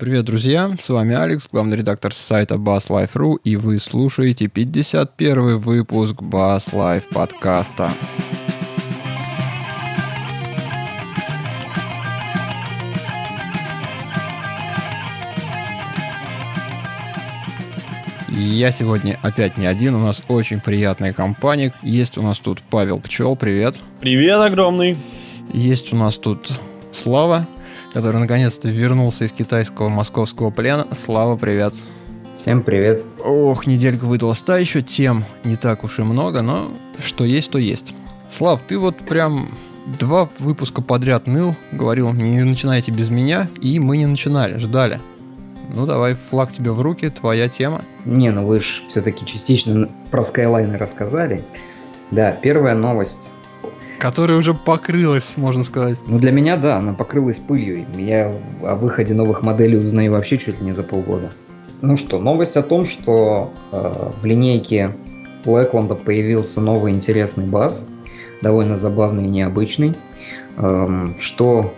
Привет, друзья! С вами Алекс, главный редактор сайта BassLife.ru, и вы слушаете 51 выпуск Bass Life подкаста. Я сегодня опять не один, у нас очень приятная компания. Есть у нас тут Павел Пчел, привет. Привет огромный. Есть у нас тут Слава, который наконец-то вернулся из китайского московского плена. Слава, привет. Всем привет. Ох, неделька выдалась та еще, тем не так уж и много, но что есть, то есть. Слав, ты вот прям два выпуска подряд ныл, говорил, не начинайте без меня, и мы не начинали, ждали. Ну давай, флаг тебе в руки, твоя тема. Не, ну вы же все-таки частично про Skyline рассказали. Да, первая новость. Которая уже покрылась, можно сказать. Ну для меня, да, она покрылась пылью. Я о выходе новых моделей узнаю вообще чуть ли не за полгода. Ну что, новость о том, что э, в линейке у Экленда появился новый интересный бас, довольно забавный и необычный, э, что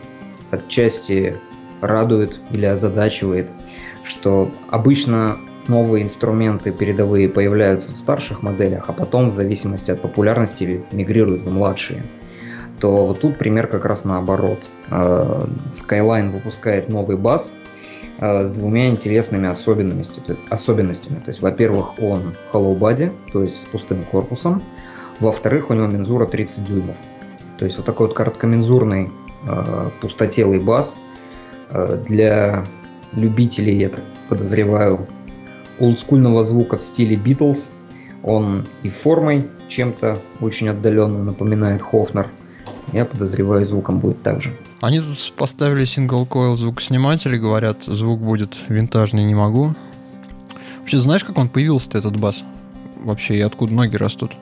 отчасти радует или озадачивает – что обычно новые инструменты передовые появляются в старших моделях, а потом в зависимости от популярности мигрируют в младшие, то вот тут пример как раз наоборот. Э, Skyline выпускает новый бас э, с двумя интересными особенностями. То есть, во-первых, он hollow body, то есть с пустым корпусом. Во-вторых, у него мензура 30 дюймов. То есть вот такой вот короткомензурный э, пустотелый бас для любителей, я так подозреваю, олдскульного звука в стиле Beatles. Он и формой чем-то очень отдаленно напоминает Хофнер. Я подозреваю, звуком будет так же. Они тут поставили сингл койл звукосниматель и говорят, звук будет винтажный, не могу. Вообще, знаешь, как он появился этот бас? Вообще, и откуда ноги растут?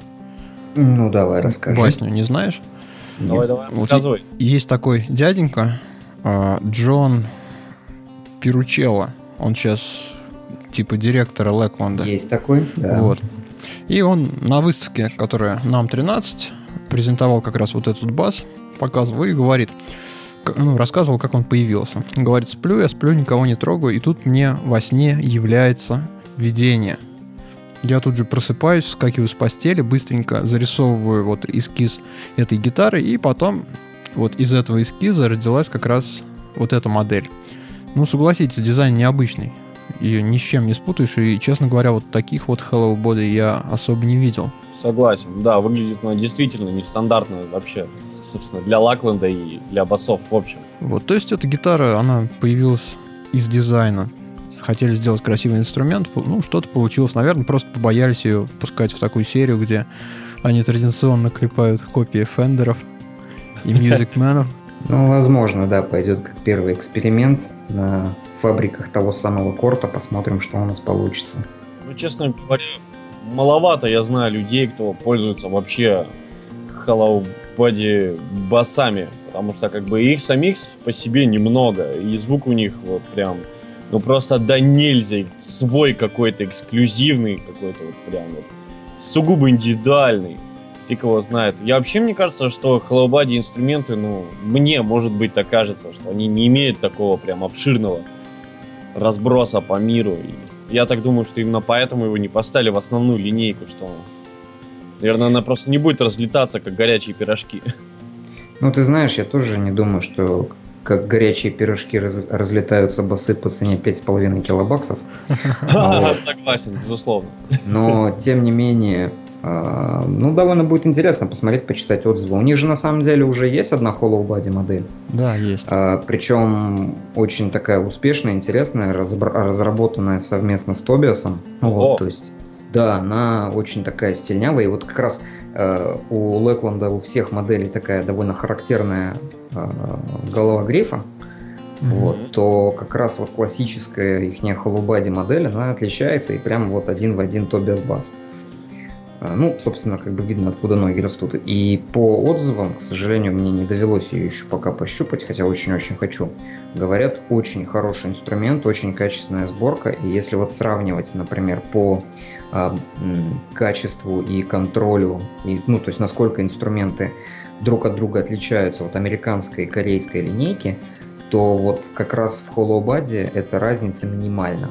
Ну, давай, расскажи. Басню не знаешь? Давай, давай, вот рассказывай. Есть такой дяденька, а, Джон Пиручелло. Он сейчас типа директора Лекланда. Есть такой, да. Вот. И он на выставке, которая нам 13, презентовал как раз вот этот бас, показывал и говорит, ну, рассказывал, как он появился. Говорит, сплю, я сплю, никого не трогаю, и тут мне во сне является видение. Я тут же просыпаюсь, скакиваю с постели, быстренько зарисовываю вот эскиз этой гитары, и потом вот из этого эскиза родилась как раз вот эта модель. Ну, согласитесь, дизайн необычный. Ее ни с чем не спутаешь. И, честно говоря, вот таких вот Hello Body я особо не видел. Согласен, да, выглядит она действительно нестандартно вообще, собственно, для Лакленда и для басов в общем. Вот, то есть эта гитара, она появилась из дизайна. Хотели сделать красивый инструмент, ну, что-то получилось. Наверное, просто побоялись ее пускать в такую серию, где они традиционно клепают копии фендеров и мюзикменов. Ну, возможно, да, пойдет как первый эксперимент на фабриках того самого корта. Посмотрим, что у нас получится. Ну, честно говоря, маловато я знаю людей, кто пользуется вообще Hello Body басами. Потому что как бы их самих по себе немного. И звук у них вот прям, ну просто да нельзя. Свой какой-то эксклюзивный, какой-то вот прям вот сугубо индивидуальный фиг его знает. Я вообще, мне кажется, что Hello Buddy инструменты, ну, мне, может быть, так кажется, что они не имеют такого прям обширного разброса по миру. И я так думаю, что именно поэтому его не поставили в основную линейку, что, наверное, она просто не будет разлетаться, как горячие пирожки. Ну, ты знаешь, я тоже не думаю, что как горячие пирожки раз, разлетаются басы по цене 5,5 килобаксов. Согласен, безусловно. Но, тем не менее, ну, довольно будет интересно посмотреть, почитать отзывы. У них же на самом деле уже есть одна Hollow Body модель. Да, есть. А, причем очень такая успешная, интересная, разработанная совместно с Тобиасом. Вот, то есть, да, она очень такая стильнявая. И вот как раз э, у Лекланда у всех моделей такая довольно характерная э, голова грифа. Mm-hmm. Вот, то как раз вот классическая их Hollow Body модель, она отличается и прям вот один в один Тобиас Бас. А, ну, собственно, как бы видно, откуда ноги растут. И по отзывам, к сожалению, мне не довелось ее еще пока пощупать, хотя очень-очень хочу. Говорят, очень хороший инструмент, очень качественная сборка. И если вот сравнивать, например, по э, качеству и контролю, и, ну, то есть насколько инструменты друг от друга отличаются от американской и корейской линейки, то вот как раз в Hollow Body эта разница минимальна.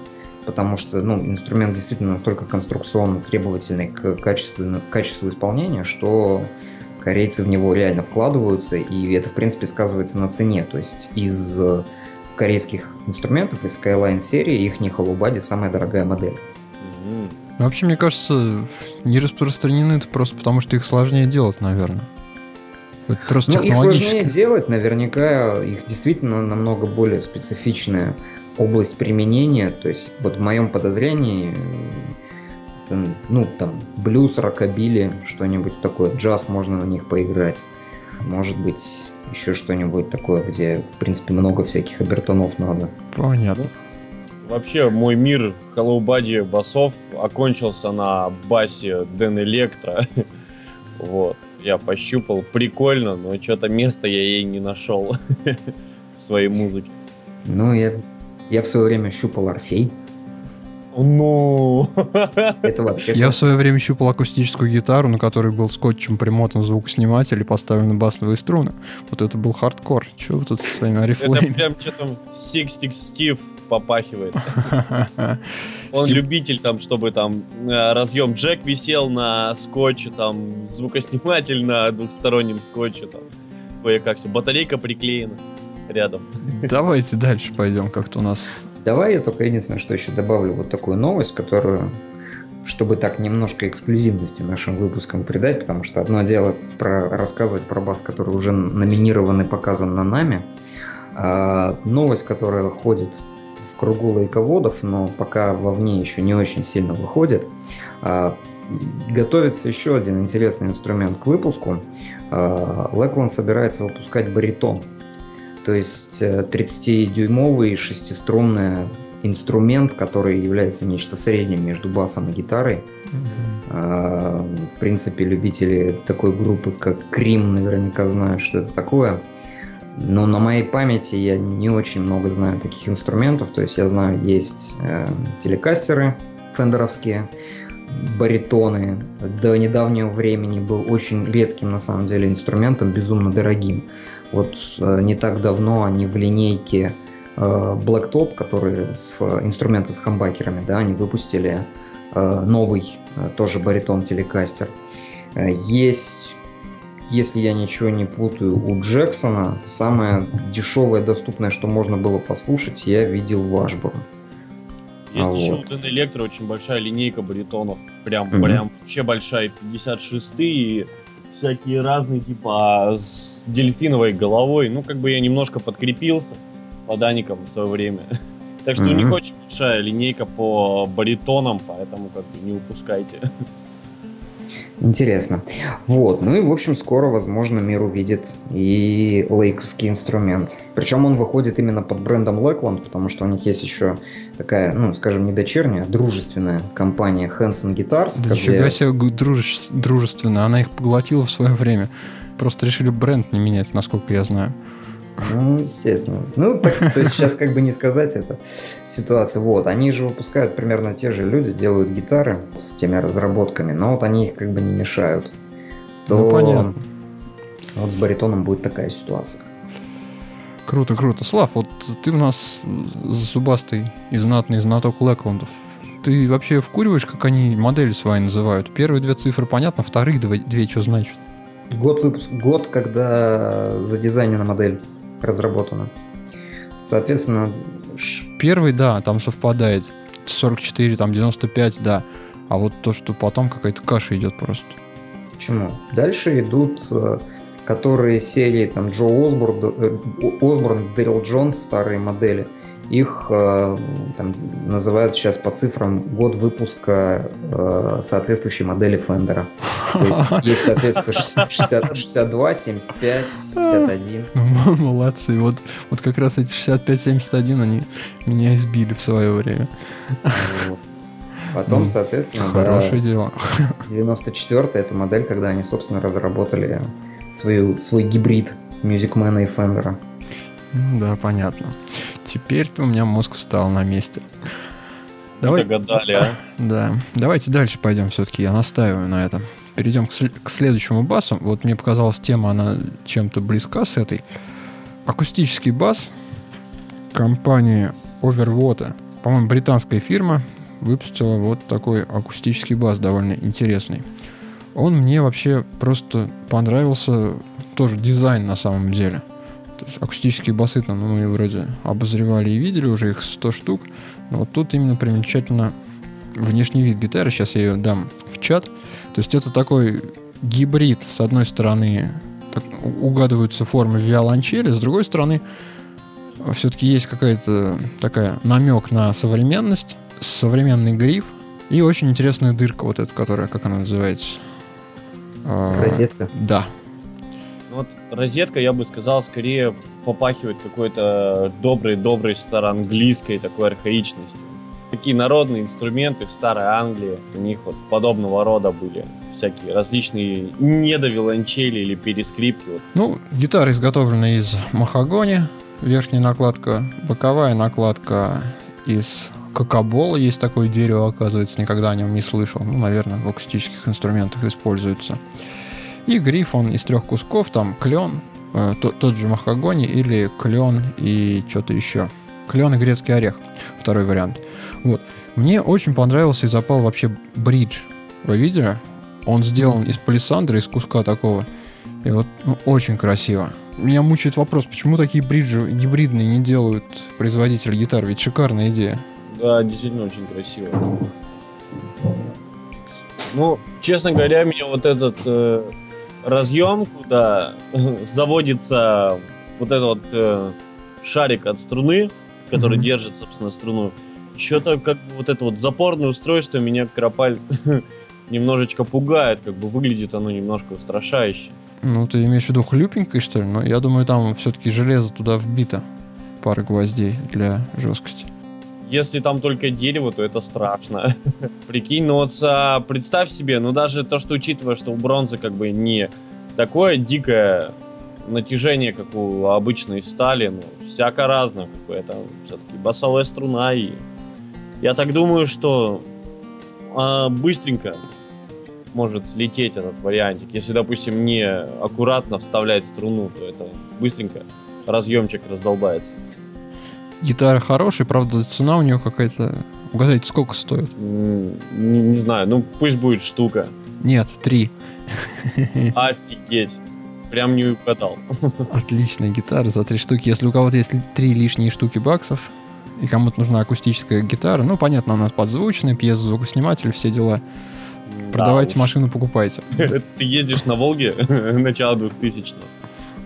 Потому что ну, инструмент действительно настолько конструкционно требовательный к качеству, к качеству исполнения, что корейцы в него реально вкладываются, и это, в принципе, сказывается на цене. То есть из корейских инструментов, из Skyline серии, их не Body самая дорогая модель. Mm-hmm. Вообще, мне кажется, не распространены это просто потому, что их сложнее делать, наверное. Это просто ну, их сложнее делать, наверняка их действительно намного более специфичная область применения. То есть вот в моем подозрении, это, ну там блюз, рокобили, что-нибудь такое, джаз можно на них поиграть. Может быть еще что-нибудь такое, где в принципе много всяких обертонов надо. Понятно. Вообще, мой мир hollow body басов окончился на басе Danelectro. вот я пощупал, прикольно, но что-то места я ей не нашел в своей музыке. Ну, я, я в свое время щупал Орфей. Ну, это вообще. Я в свое время щупал акустическую гитару, на которой был скотчем примотан звукосниматель и поставлены басовые струны. Вот это был хардкор. Чего вы тут со своими арифлейми? Это прям что там Six Стив попахивает. Он любитель там, чтобы там э, разъем джек висел на скотче, там звукосниматель на двухстороннем скотче, там кое-как все, батарейка приклеена рядом. Давайте дальше пойдем, как-то у нас Давай я только единственное, что еще добавлю вот такую новость, которую чтобы так немножко эксклюзивности нашим выпускам придать, потому что одно дело про, рассказывать про бас, который уже номинирован и показан на нами, а новость, которая ходит в кругу лайководов, но пока вовне еще не очень сильно выходит, а, готовится еще один интересный инструмент к выпуску. А, Lackland собирается выпускать баритон – то есть 30-дюймовый э, шестиструнный инструмент, который является нечто средним между басом и гитарой. Mm-hmm. В принципе, любители такой группы, как Крим, наверняка знают, что это такое. Но на моей памяти я не очень много знаю таких инструментов. То есть я знаю, есть э, телекастеры фендеровские, баритоны. До недавнего времени был очень редким на самом деле инструментом, безумно дорогим. Вот э, не так давно они в линейке э, Blacktop, которые с инструменты с хамбакерами, да, они выпустили э, новый тоже баритон телекастер. Есть, если я ничего не путаю, у Джексона самое дешевое, доступное, что можно было послушать, я видел в Ашборн. Есть а еще вот. у Электро очень большая линейка баритонов. Прям, mm-hmm. прям вообще большая. 56 и всякие разные, типа с дельфиновой головой. Ну, как бы я немножко подкрепился по Даникам в свое время. Так что mm-hmm. у них очень большая линейка по баритонам, поэтому как бы не упускайте. Интересно. Вот. Ну и, в общем, скоро, возможно, мир увидит и лейковский инструмент. Причем он выходит именно под брендом Lakeland, потому что у них есть еще такая, ну, скажем, не дочерняя, а дружественная компания Hanson Guitars. Да где... нифига себе друж... дружественная. Она их поглотила в свое время. Просто решили бренд не менять, насколько я знаю. Ну, естественно. Ну, так, то есть сейчас как бы не сказать это ситуация. Вот, они же выпускают примерно те же люди, делают гитары с теми разработками, но вот они их как бы не мешают. То ну, понятно. Вот с баритоном будет такая ситуация. Круто, круто. Слав, вот ты у нас зубастый и знатный знаток Лэкландов. Ты вообще вкуриваешь, как они модели свои называют? Первые две цифры понятно, вторые две, две что значит? Год выпуск, год, когда задизайнена модель разработано. Соответственно... Первый, да, там совпадает. 44, там 95, да. А вот то, что потом какая-то каша идет просто. Почему? Дальше идут э, которые серии там Джо Осборн, э, Осборн Дэрил Джонс, старые модели – их э, там, называют сейчас по цифрам год выпуска э, соответствующей модели Фендера. То есть есть, соответственно, 60, 62, 75, 51. Молодцы. Вот, вот как раз эти 65-71, они меня избили в свое время. Потом, ну, соответственно, хорошее да, дело. 94 это модель, когда они, собственно, разработали свою, свой гибрид Music Man и Fender. Да, понятно. Теперь-то у меня мозг встал на месте. Давай... Догадали, а? Да. Давайте дальше пойдем все-таки. Я настаиваю на этом. Перейдем к, сл- к следующему басу. Вот мне показалась тема, она чем-то близка с этой. Акустический бас компания Overwater, по-моему, британская фирма, выпустила вот такой акустический бас довольно интересный. Он мне вообще просто понравился, тоже дизайн на самом деле. Акустические басы там, ну, мы вроде обозревали и видели уже их 100 штук, но вот тут именно примечательно внешний вид гитары, сейчас я ее дам в чат. То есть это такой гибрид, с одной стороны, так, угадываются формы виолончели, с другой стороны, все-таки есть какая-то такая намек на современность, современный гриф и очень интересная дырка вот эта, которая, как она называется? А, розетка. Да. Розетка, я бы сказал, скорее попахивает какой-то доброй-доброй староанглийской такой архаичностью. Такие народные инструменты в Старой Англии, у них вот подобного рода были всякие различные недовиолончели или перескрипки. Вот. Ну, гитара изготовлена из махагони, верхняя накладка, боковая накладка из кокобола, есть такое дерево, оказывается, никогда о нем не слышал. Ну, наверное, в акустических инструментах используется. И гриф, он из трех кусков, там клен, э, тот, тот же махагони или клен и что-то еще. Клен и грецкий орех, второй вариант. Вот. Мне очень понравился и запал вообще бридж. Вы видели? Он сделан из палисандра, из куска такого. И вот ну, очень красиво. Меня мучает вопрос, почему такие бриджи гибридные не делают производители гитар? Ведь шикарная идея. Да, действительно очень красиво. Ну, честно говоря, меня вот этот э, разъем, куда заводится вот этот вот э, шарик от струны, который mm-hmm. держит, собственно, струну, что-то как бы вот это вот запорное устройство меня Кропаль немножечко пугает, как бы выглядит оно немножко устрашающе. Ну, ты имеешь в виду хлюпенькой, что ли? Но я думаю, там все-таки железо туда вбито. Пара гвоздей для жесткости. Если там только дерево, то это страшно. Прикинь, ну вот а, представь себе, ну даже то, что учитывая, что у бронзы как бы не такое дикое натяжение, как у обычной стали, ну, всяко разно. Как бы это все-таки басовая струна, и я так думаю, что а, быстренько может слететь этот вариантик. Если, допустим, не аккуратно вставлять струну, то это быстренько разъемчик раздолбается. Гитара хорошая, правда, цена у нее какая-то... Угадайте, сколько стоит? Не, не знаю, ну пусть будет штука. Нет, три. Офигеть. Прям не угадал. Отличная гитара за три штуки. Если у кого-то есть три лишние штуки баксов, и кому-то нужна акустическая гитара, ну, понятно, у нас подзвучный, пьезозвукосниматель, все дела. Продавайте да машину, покупайте. Ты ездишь на Волге начало 2000-го.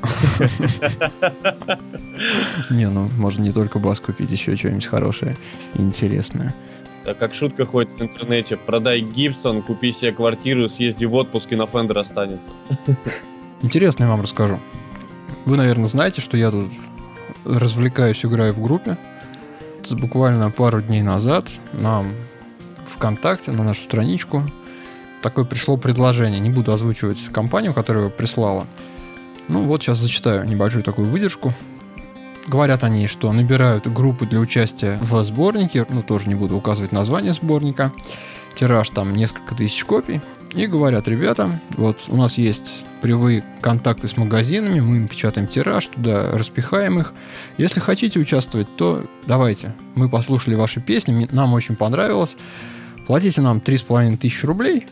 Не, ну можно не только бас купить, еще что-нибудь хорошее и интересное. Так как шутка ходит в интернете, продай Гибсон, купи себе квартиру, съезди в отпуск и на Фендер останется. Интересно я вам расскажу. Вы, наверное, знаете, что я тут развлекаюсь, играю в группе. Буквально пару дней назад нам ВКонтакте, на нашу страничку, такое пришло предложение. Не буду озвучивать компанию, которая его прислала. Ну вот сейчас зачитаю небольшую такую выдержку. Говорят они, что набирают группы для участия в сборнике, ну тоже не буду указывать название сборника. Тираж там несколько тысяч копий. И говорят, ребята, вот у нас есть прямые контакты с магазинами, мы им печатаем тираж, туда распихаем их. Если хотите участвовать, то давайте. Мы послушали ваши песни, нам очень понравилось. Платите нам 3,5 тысячи рублей,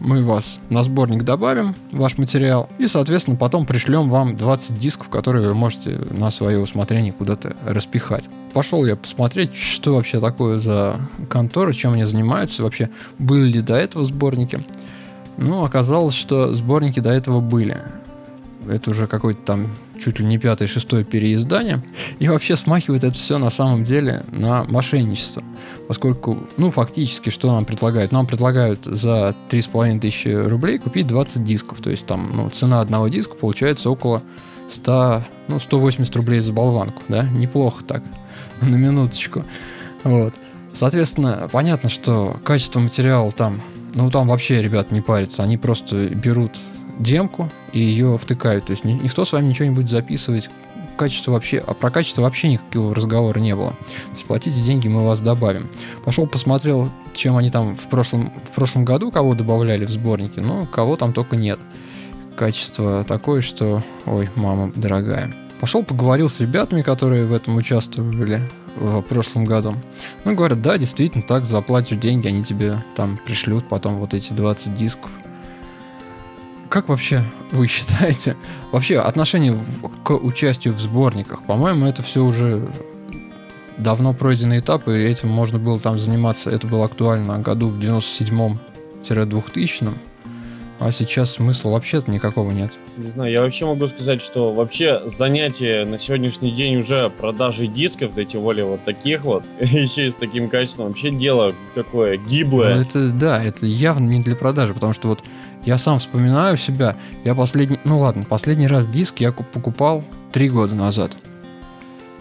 мы вас на сборник добавим, ваш материал, и, соответственно, потом пришлем вам 20 дисков, которые вы можете на свое усмотрение куда-то распихать. Пошел я посмотреть, что вообще такое за контора, чем они занимаются, вообще были ли до этого сборники. Ну, оказалось, что сборники до этого были. Это уже какой-то там чуть ли не пятое, шестое переиздание. И вообще смахивает это все на самом деле на мошенничество. Поскольку, ну, фактически, что нам предлагают? Нам предлагают за 3,5 тысячи рублей купить 20 дисков. То есть там, ну, цена одного диска получается около 100, ну, 180 рублей за болванку, да? Неплохо так, на минуточку. Вот. Соответственно, понятно, что качество материала там, ну, там вообще ребят не парятся. Они просто берут демку и ее втыкают. То есть никто с вами ничего не будет записывать. Качество вообще, а про качество вообще никакого разговора не было. То есть платите деньги, мы вас добавим. Пошел посмотрел, чем они там в прошлом, в прошлом году кого добавляли в сборники, но кого там только нет. Качество такое, что, ой, мама дорогая. Пошел поговорил с ребятами, которые в этом участвовали в прошлом году. Ну, говорят, да, действительно, так, заплатишь деньги, они тебе там пришлют потом вот эти 20 дисков. Как вообще вы считаете? Вообще, отношение к участию в сборниках, по-моему, это все уже давно пройденный этап, и этим можно было там заниматься. Это было актуально году в 97-2000. А сейчас смысла вообще-то никакого нет. Не знаю, я вообще могу сказать, что вообще занятие на сегодняшний день уже продажи дисков, да тем более вот таких вот, еще и с таким качеством, вообще дело такое гиблое. Ну, это, да, это явно не для продажи, потому что вот я сам вспоминаю себя, я последний, ну ладно, последний раз диск я покупал три года назад.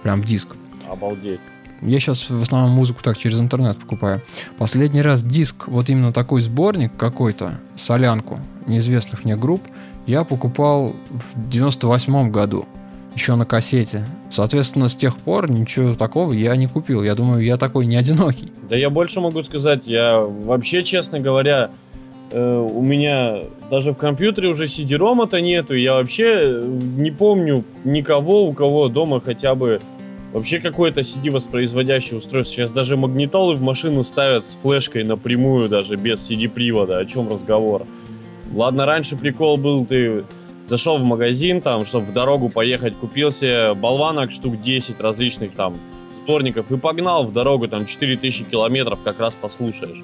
Прям диск. Обалдеть. Я сейчас в основном музыку так через интернет покупаю. Последний раз диск, вот именно такой сборник какой-то, солянку неизвестных мне групп, я покупал в 98 году, еще на кассете. Соответственно, с тех пор ничего такого я не купил. Я думаю, я такой не одинокий. Да я больше могу сказать, я вообще, честно говоря, э, у меня даже в компьютере уже CD-ROM-то нету. Я вообще не помню никого, у кого дома хотя бы Вообще какое-то CD-воспроизводящее устройство. Сейчас даже магнитолы в машину ставят с флешкой напрямую, даже без CD-привода. О чем разговор? Ладно, раньше прикол был, ты зашел в магазин, там, чтобы в дорогу поехать, купил себе болванок штук 10 различных там сборников и погнал в дорогу, там, 4000 километров как раз послушаешь.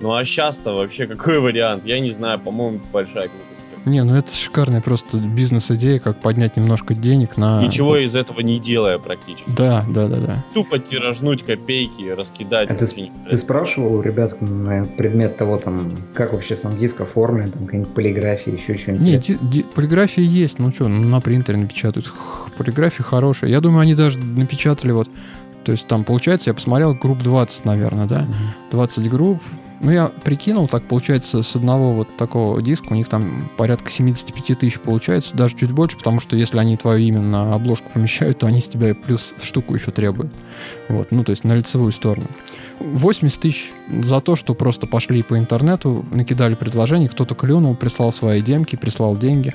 Ну а сейчас-то вообще какой вариант? Я не знаю, по-моему, большая глупость. Не, ну это шикарная просто бизнес-идея, как поднять немножко денег на... Ничего из этого не делая практически. Да, да, да, да. Тупо тиражнуть копейки, раскидать. А ты, ты спрашивал у ребят на предмет того, там, как вообще сам диск оформлен, там, какая-нибудь полиграфия, еще что-нибудь? Нет, ди- ди- полиграфия есть, ну что, ну, на принтере напечатают. Х- полиграфия хорошая. Я думаю, они даже напечатали вот то есть там, получается, я посмотрел групп 20, наверное, да? 20 групп, ну, я прикинул, так получается, с одного вот такого диска у них там порядка 75 тысяч получается, даже чуть больше, потому что если они твое имя на обложку помещают, то они с тебя плюс штуку еще требуют. Вот, ну, то есть на лицевую сторону. 80 тысяч за то, что просто пошли по интернету, накидали предложения, кто-то клюнул, прислал свои демки, прислал деньги.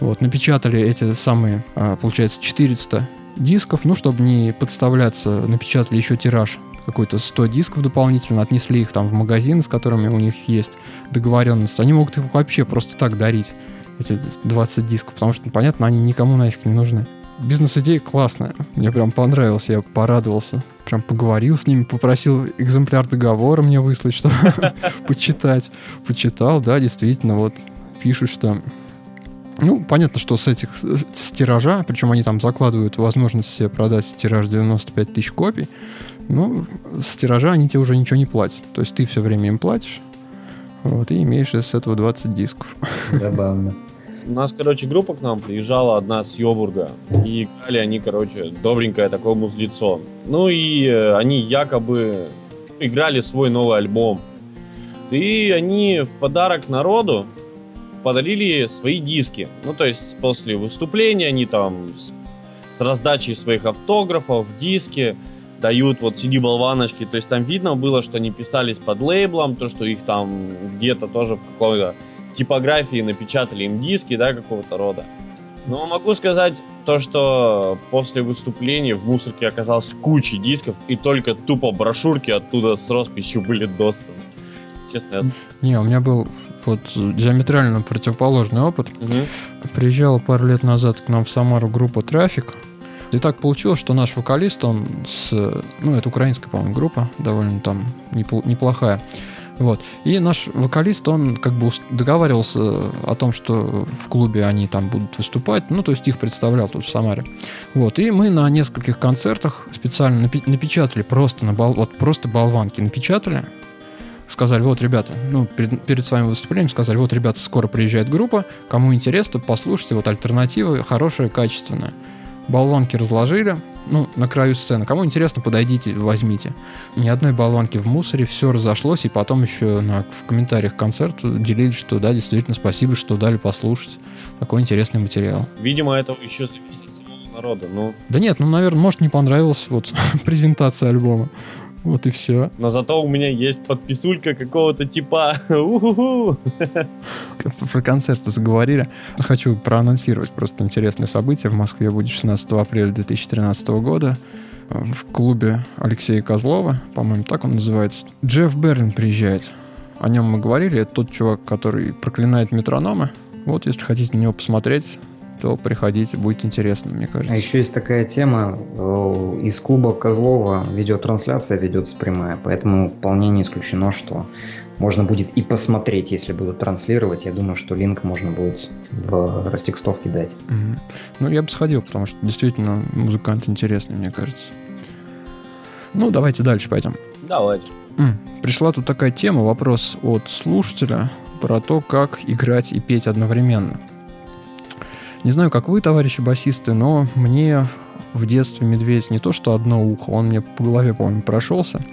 Вот, напечатали эти самые, а, получается, 400 дисков, ну, чтобы не подставляться, напечатали еще тираж какой-то 100 дисков дополнительно, отнесли их там в магазин, с которыми у них есть договоренность, они могут их вообще просто так дарить, эти 20 дисков, потому что, понятно, они никому нафиг не нужны. Бизнес-идея классная, мне прям понравилось, я порадовался. Прям поговорил с ними, попросил экземпляр договора мне выслать, чтобы почитать. Почитал, да, действительно, вот пишут, что ну, понятно, что с этих с тиража, причем они там закладывают возможность себе продать тираж 95 тысяч копий, ну, с тиража они тебе уже ничего не платят. То есть ты все время им платишь, вот, и имеешь с этого 20 дисков. Забавно. У нас, короче, группа к нам приезжала одна с Йобурга. И играли они, короче, добренькое такое музлицо. Ну и э, они якобы играли свой новый альбом. И они в подарок народу подарили свои диски. Ну, то есть после выступления они там с, с раздачей своих автографов, диски дают вот CD-болваночки. То есть там видно было, что они писались под лейблом, то, что их там где-то тоже в какой-то типографии напечатали им диски, да, какого-то рода. Но могу сказать то, что после выступления в мусорке оказалось куча дисков, и только тупо брошюрки оттуда с росписью были достаны. Честно, я... Не, у меня был вот диаметрально противоположный опыт. Угу. Приезжала пару лет назад к нам в Самару группа «Трафик», и так получилось, что наш вокалист, он с... Ну, это украинская, по-моему, группа, довольно там неплохая. Вот. И наш вокалист, он как бы договаривался о том, что в клубе они там будут выступать, ну, то есть их представлял тут в Самаре. Вот. И мы на нескольких концертах специально напечатали просто на бол... вот просто болванки напечатали, сказали, вот, ребята, ну, перед, перед своим выступлением сказали, вот, ребята, скоро приезжает группа, кому интересно, послушайте, вот альтернатива хорошая, качественная болванки разложили, ну, на краю сцены. Кому интересно, подойдите, возьмите. Ни одной болванки в мусоре, все разошлось, и потом еще на, в комментариях к концерту делились, что да, действительно, спасибо, что дали послушать. Такой интересный материал. Видимо, это еще зависит от самого народа, ну... Да нет, ну, наверное, может, не понравилась вот презентация альбома. Вот и все. Но зато у меня есть подписулька какого-то типа. У-ху-ху. Про концерты заговорили. Хочу проанонсировать просто интересное событие. В Москве будет 16 апреля 2013 года в клубе Алексея Козлова, по-моему, так он называется. Джефф Берлин приезжает. О нем мы говорили. Это тот чувак, который проклинает метрономы. Вот, если хотите на него посмотреть, то приходите, будет интересно, мне кажется. А еще есть такая тема, э, из клуба Козлова видеотрансляция ведется прямая, поэтому вполне не исключено, что можно будет и посмотреть, если будут транслировать. Я думаю, что линк можно будет в растекстовке дать. Угу. Ну, я бы сходил, потому что действительно музыкант интересный, мне кажется. Ну, давайте дальше пойдем. Давайте. Пришла тут такая тема, вопрос от слушателя про то, как играть и петь одновременно. Не знаю, как вы, товарищи басисты, но мне в детстве медведь не то что одно ухо, он мне по голове, по-моему, прошелся.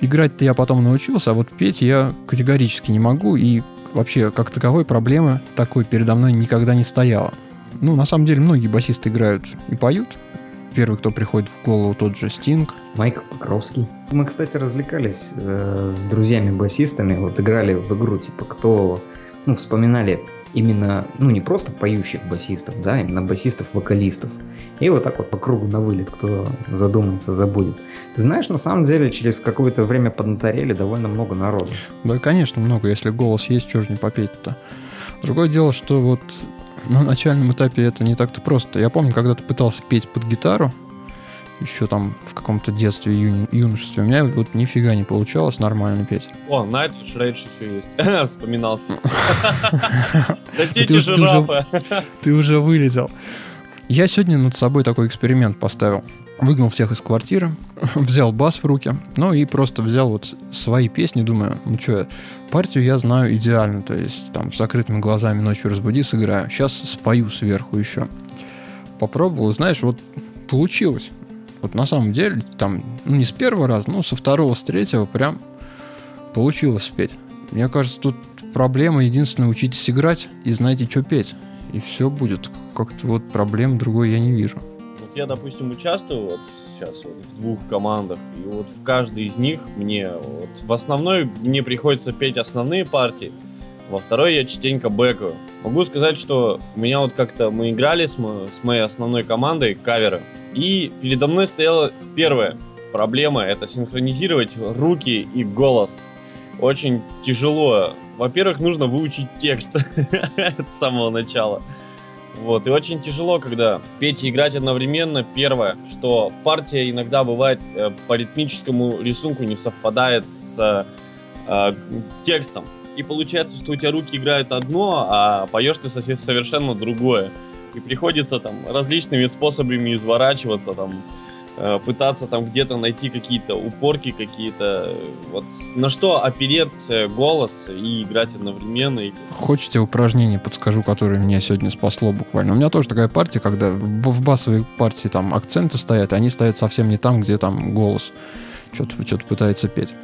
Играть-то я потом научился, а вот петь я категорически не могу, и вообще, как таковой проблемы такой передо мной никогда не стояла. Ну, на самом деле, многие басисты играют и поют. Первый, кто приходит в голову, тот же Стинг. Майк Покровский. Мы, кстати, развлекались э, с друзьями-басистами, вот играли в игру, типа, кто, ну, вспоминали именно, ну, не просто поющих басистов, да, именно басистов-вокалистов. И вот так вот по кругу на вылет, кто задумается, забудет. Ты знаешь, на самом деле, через какое-то время поднаторели довольно много народу. Да, конечно, много. Если голос есть, что же не попеть-то? Другое дело, что вот на начальном этапе это не так-то просто. Я помню, когда ты пытался петь под гитару, еще там в каком-то детстве, ю- юношестве, у меня вот нифига не получалось нормально петь. О, Nightwish Rage еще есть. Вспоминался. Уже- жирафа. Ты уже вылетел. Я сегодня над собой такой эксперимент поставил. Выгнал всех из квартиры, взял бас в руки, ну и просто взял вот свои песни, думаю, ну что, партию я знаю идеально, то есть там с закрытыми глазами ночью разбуди, сыграю. Сейчас спою сверху еще. Попробовал, знаешь, вот получилось. Вот на самом деле, там, ну не с первого раза, но со второго, с третьего прям получилось спеть. Мне кажется, тут проблема единственная учитесь играть и знаете, что петь. И все будет. Как-то вот проблем другой я не вижу. Вот я, допустим, участвую вот сейчас вот в двух командах, и вот в каждой из них мне вот в основной мне приходится петь основные партии, во второй я частенько бэкаю. Могу сказать, что у меня вот как-то мы играли с, мо- с моей основной командой каверы, и передо мной стояла первая проблема, это синхронизировать руки и голос. Очень тяжело. Во-первых, нужно выучить текст с самого начала. Вот, и очень тяжело, когда петь и играть одновременно. Первое, что партия иногда бывает э, по ритмическому рисунку не совпадает с э, текстом. И получается, что у тебя руки играют одно, а поешь ты совершенно другое. И приходится там различными способами изворачиваться, там э, пытаться там где-то найти какие-то упорки какие-то. Вот на что опереть э, голос и играть одновременно. Хочете упражнение подскажу, которое меня сегодня спасло буквально? У меня тоже такая партия, когда в в басовой партии там акценты стоят, и они стоят совсем не там, где там голос что-то что пытается петь.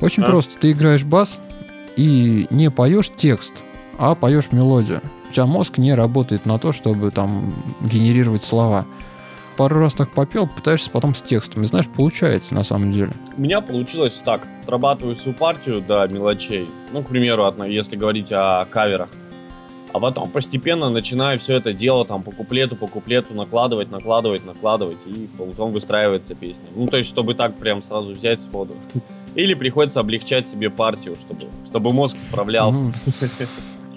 Очень А? просто. Ты играешь бас и не поешь текст, а поешь мелодию. У тебя мозг не работает на то, чтобы там генерировать слова. Пару раз так попел, пытаешься потом с текстом. И знаешь, получается на самом деле. У меня получилось так. Отрабатываю всю партию до мелочей. Ну, к примеру, если говорить о каверах. А потом постепенно начинаю все это дело там по куплету, по куплету накладывать, накладывать, накладывать. И потом выстраивается песня. Ну, то есть, чтобы так прям сразу взять сходу. Или приходится облегчать себе партию, чтобы, чтобы мозг справлялся. Ну,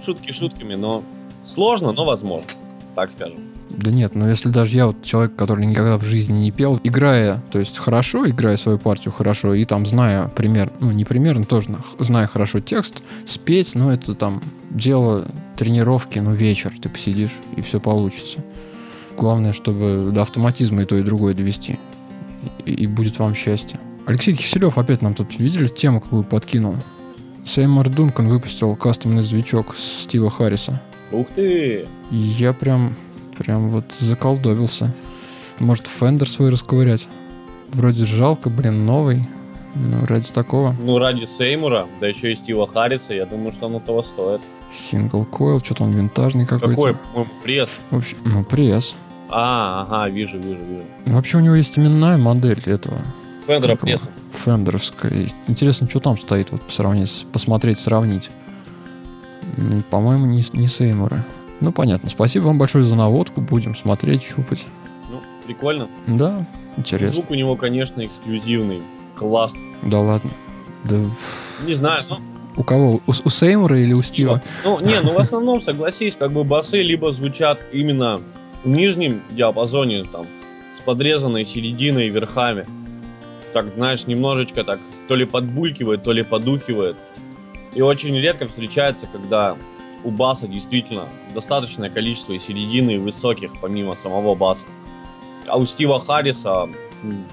Шутки шутками, но сложно, но возможно. Так скажем. Да нет, но если даже я вот человек, который никогда в жизни не пел, играя, то есть хорошо, играя свою партию хорошо, и там зная пример, ну не примерно, тоже на- зная хорошо текст, спеть, ну это там дело тренировки, ну вечер, ты посидишь, и все получится. Главное, чтобы до автоматизма и то, и другое довести. И, и будет вам счастье. Алексей Киселев опять нам тут, видели, тему какую подкинул? Сеймур Дункан выпустил кастомный звучок Стива Харриса. Ух ты! Я прям, прям вот заколдовился. Может, Фендер свой расковырять? Вроде жалко, блин, новый. Ну, ради такого. Ну, ради Сеймура, да еще и Стива Харриса, я думаю, что оно того стоит. Сингл койл, что-то он винтажный какой-то. Какой, по-моему, пресс? В общем, ну, пресс. А, ага, вижу, вижу, вижу. Ну, Вообще у него есть именная модель этого. Фендера пресса. Фендеровская. Интересно, что там стоит, вот по сравнению посмотреть, сравнить. Ну, По-моему, не, не Сеймуры. Ну, понятно. Спасибо вам большое за наводку. Будем смотреть, щупать. Ну, прикольно. Да, интересно. Звук у него, конечно, эксклюзивный. Класс. Да ладно. Да Не знаю, ну, у кого? У, у Сеймура или у Стива? Ну, не, ну в основном, согласись, как бы басы либо звучат именно в нижнем диапазоне, там, с подрезанной серединой и верхами. Так, знаешь, немножечко так то ли подбулькивает, то ли подухивает. И очень редко встречается, когда у баса действительно достаточное количество и середины, и высоких, помимо самого баса. А у Стива Харриса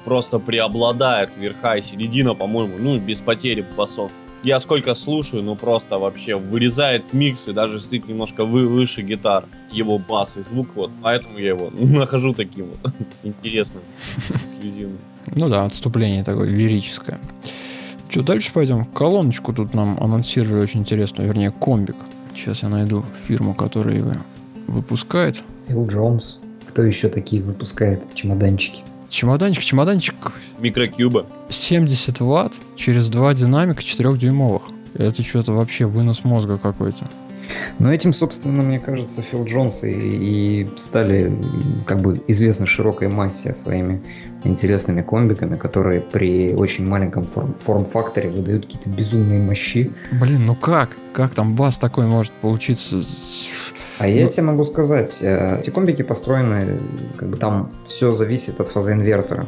просто преобладает верха и середина, по-моему, ну, без потери басов. Я сколько слушаю, ну просто вообще вырезает микс и даже стоит немножко вы, выше гитар его бас и звук вот. Поэтому я его нахожу таким вот интересным, эксклюзивным. Ну да, отступление такое лирическое. Что, дальше пойдем? Колоночку тут нам анонсировали очень интересную, вернее, комбик. Сейчас я найду фирму, которая его выпускает. Фил Джонс. Кто еще такие выпускает чемоданчики? Чемоданчик, чемоданчик Микрокьюба. 70 ватт через два динамика 4-дюймовых. Это что-то вообще вынос мозга какой-то. Но этим, собственно, мне кажется, Фил Джонс и, и стали как бы известны широкой массе своими интересными комбиками, которые при очень маленьком форм- форм-факторе выдают какие-то безумные мощи. Блин, ну как? Как там бас такой может получиться? А я Ну- тебе могу сказать, э, эти комбики построены, как бы там все зависит от фазоинвертора.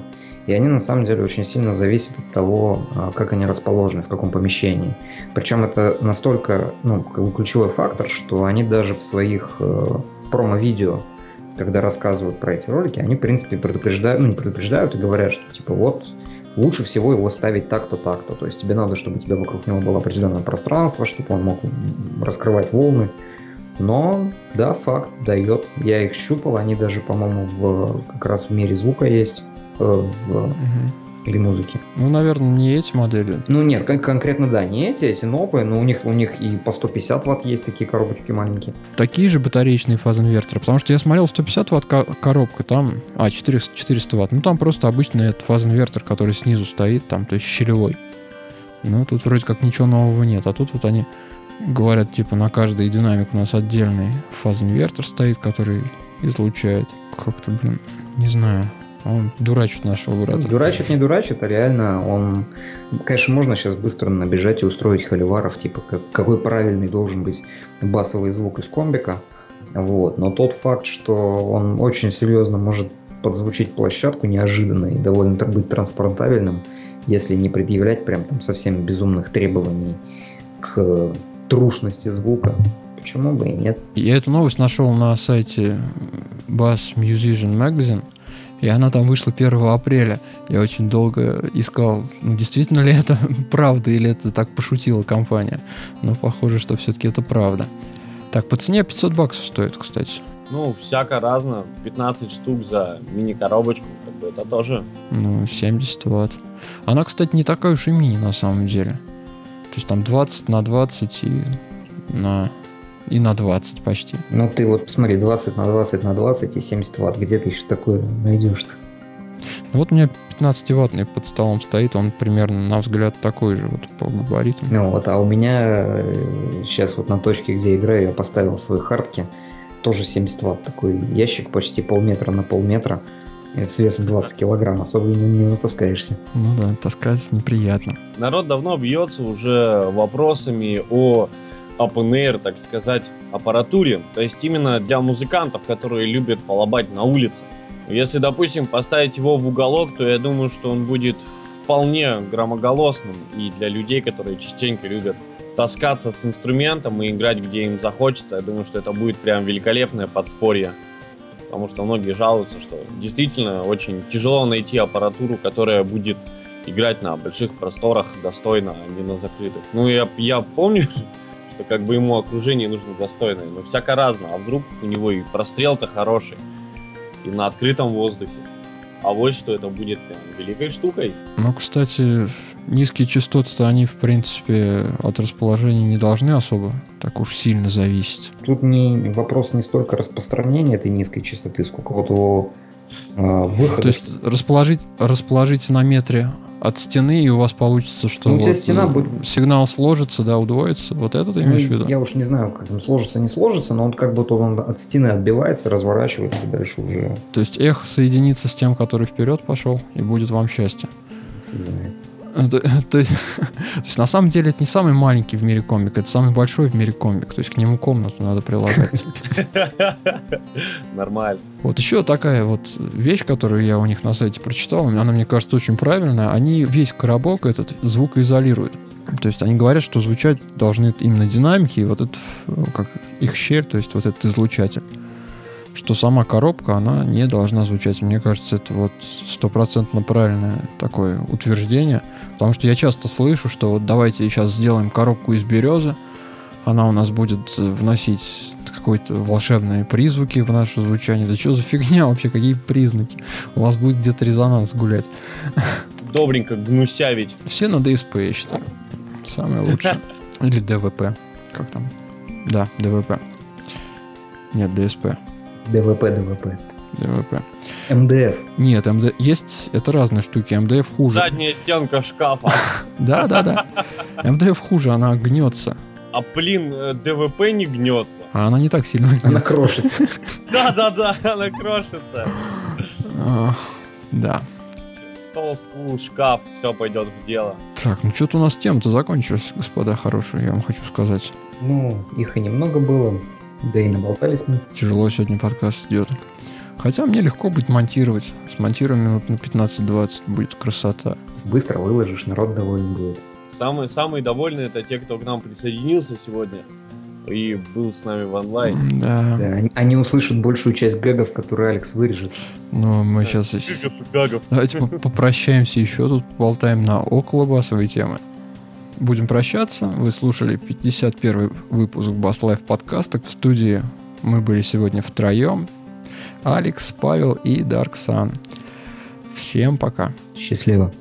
И они на самом деле очень сильно зависят от того, а, как они расположены, в каком помещении. Причем это настолько ну, как бы ключевой фактор, что они даже в своих э, промо-видео, когда рассказывают про эти ролики, они, в принципе, предупреждают, ну, не предупреждают и говорят, что типа вот лучше всего его ставить так-то, так-то. То есть тебе надо, чтобы у тебя вокруг него было определенное пространство, чтобы он мог раскрывать волны. Но, да, факт дает. Я их щупал, они даже, по-моему, в, как раз в мире звука есть. Э, в- или музыки. Ну, наверное, не эти модели. Ну нет, кон- конкретно да, не эти, эти новые, но у них у них и по 150 ватт есть такие коробочки маленькие. Такие же батареечные фазоинверторы. Потому что я смотрел 150 ватт ко- коробка, там... А, 400, 400 ватт. Ну, там просто обычный этот фазоинвертор, который снизу стоит, там, то есть щелевой. Ну, тут вроде как ничего нового нет. А тут вот они говорят, типа, на каждый динамик у нас отдельный фазоинвертор стоит, который излучает. Как-то, блин, не знаю. Он дурачит нашего брата. Дурачит, не дурачит, а реально он... Конечно, можно сейчас быстро набежать и устроить холиваров, типа, как- какой правильный должен быть басовый звук из комбика. Вот. Но тот факт, что он очень серьезно может подзвучить площадку неожиданно и довольно быть транспортабельным, если не предъявлять прям там совсем безумных требований к трушности звука. Почему бы и нет? Я эту новость нашел на сайте Bass Musician Magazine, и она там вышла 1 апреля. Я очень долго искал, ну, действительно ли это правда, или это так пошутила компания. Но похоже, что все-таки это правда. Так, по цене 500 баксов стоит, кстати. Ну, всяко разно. 15 штук за мини-коробочку, как бы это тоже. Ну, 70 ватт. Она, кстати, не такая уж и мини на самом деле. То есть там 20 на 20 и на, и на 20 почти. Ну ты вот смотри, 20 на 20 на 20 и 70 ватт. Где ты еще такое найдешь-то? Ну, Вот у меня 15-ваттный под столом стоит, он примерно, на взгляд, такой же вот по габаритам. Ну вот, а у меня сейчас вот на точке, где играю, я поставил свой хардки. Тоже 70 ватт. Такой ящик почти полметра на полметра. э, С весом 20 килограмм. Особо и не, не натаскаешься. Ну да, таскать неприятно. Народ давно бьется уже вопросами о open air, так сказать, аппаратуре. То есть именно для музыкантов, которые любят полобать на улице. Если, допустим, поставить его в уголок, то я думаю, что он будет вполне громоголосным и для людей, которые частенько любят таскаться с инструментом и играть, где им захочется. Я думаю, что это будет прям великолепное подспорье. Потому что многие жалуются, что действительно очень тяжело найти аппаратуру, которая будет играть на больших просторах достойно, а не на закрытых. Ну, я, я помню, что как бы ему окружение нужно достойное, но всяко разно. А вдруг у него и прострел-то хороший, и на открытом воздухе. А вот что это будет прям великой штукой. Ну, кстати, низкие частоты-то они, в принципе, от расположения не должны особо так уж сильно зависеть. Тут не вопрос не столько распространения этой низкой частоты, сколько вот его э, выхода. То есть расположить, расположите на метре от стены, и у вас получится, что Ну, вот, стена э, будет- сигнал сложится, да, удвоится. Вот это ты Ну, имеешь в виду? Я уж не знаю, как там сложится, не сложится, но он как будто он от стены отбивается, разворачивается и дальше уже То есть эхо соединится с тем, который вперед пошел, и будет вам счастье. знает. Это- То есть, то есть на самом деле это не самый маленький в мире комик, это самый большой в мире комик. То есть к нему комнату надо прилагать. Нормально. Вот еще такая вот вещь, которую я у них на сайте прочитал, она мне кажется очень правильная. Они весь коробок этот звукоизолируют. То есть они говорят, что звучать должны именно динамики, и вот этот, э, как их щель, то есть вот этот излучатель. Что сама коробка, она не должна звучать. Мне кажется, это вот стопроцентно правильное такое утверждение. Потому что я часто слышу, что вот давайте сейчас сделаем коробку из березы, она у нас будет вносить какой-то волшебные призвуки в наше звучание. Да что за фигня вообще, какие признаки? У вас будет где-то резонанс гулять. Добренько гнусявить. Все на DSP, я считаю. Самое лучшее. Или ДВП. Как там? Да, ДВП. Нет, ДСП. ДВП, ДВП. ДВП. МДФ. Нет, МД... есть... Это разные штуки. МДФ хуже. Задняя стенка шкафа. Да, да, да. МДФ хуже, она гнется. А блин, э, ДВП не гнется. А она не так сильно гнется. Она крошится. Да-да-да, она крошится. Да. Стол, стул, шкаф, все пойдет в дело. Так, ну что-то у нас темы-то закончились, господа хорошие, я вам хочу сказать. Ну, их и немного было. Да и наболтались мы. Тяжело сегодня подкаст идет. Хотя мне легко будет монтировать. Смонтируем минут на 15-20, будет красота. Быстро выложишь, народ доволен будет. Самые, самые довольные это те, кто к нам присоединился сегодня и был с нами в онлайн. Да. Да, они, они услышат большую часть гэгов, которые Алекс вырежет. Ну, мы сейчас... Гагов гагов. Давайте по- попрощаемся еще тут, болтаем на около басовой темы. Будем прощаться. Вы слушали 51 выпуск Bass Life подкаста. В студии мы были сегодня втроем. Алекс, Павел и Dark Sun. Всем пока. Счастливо.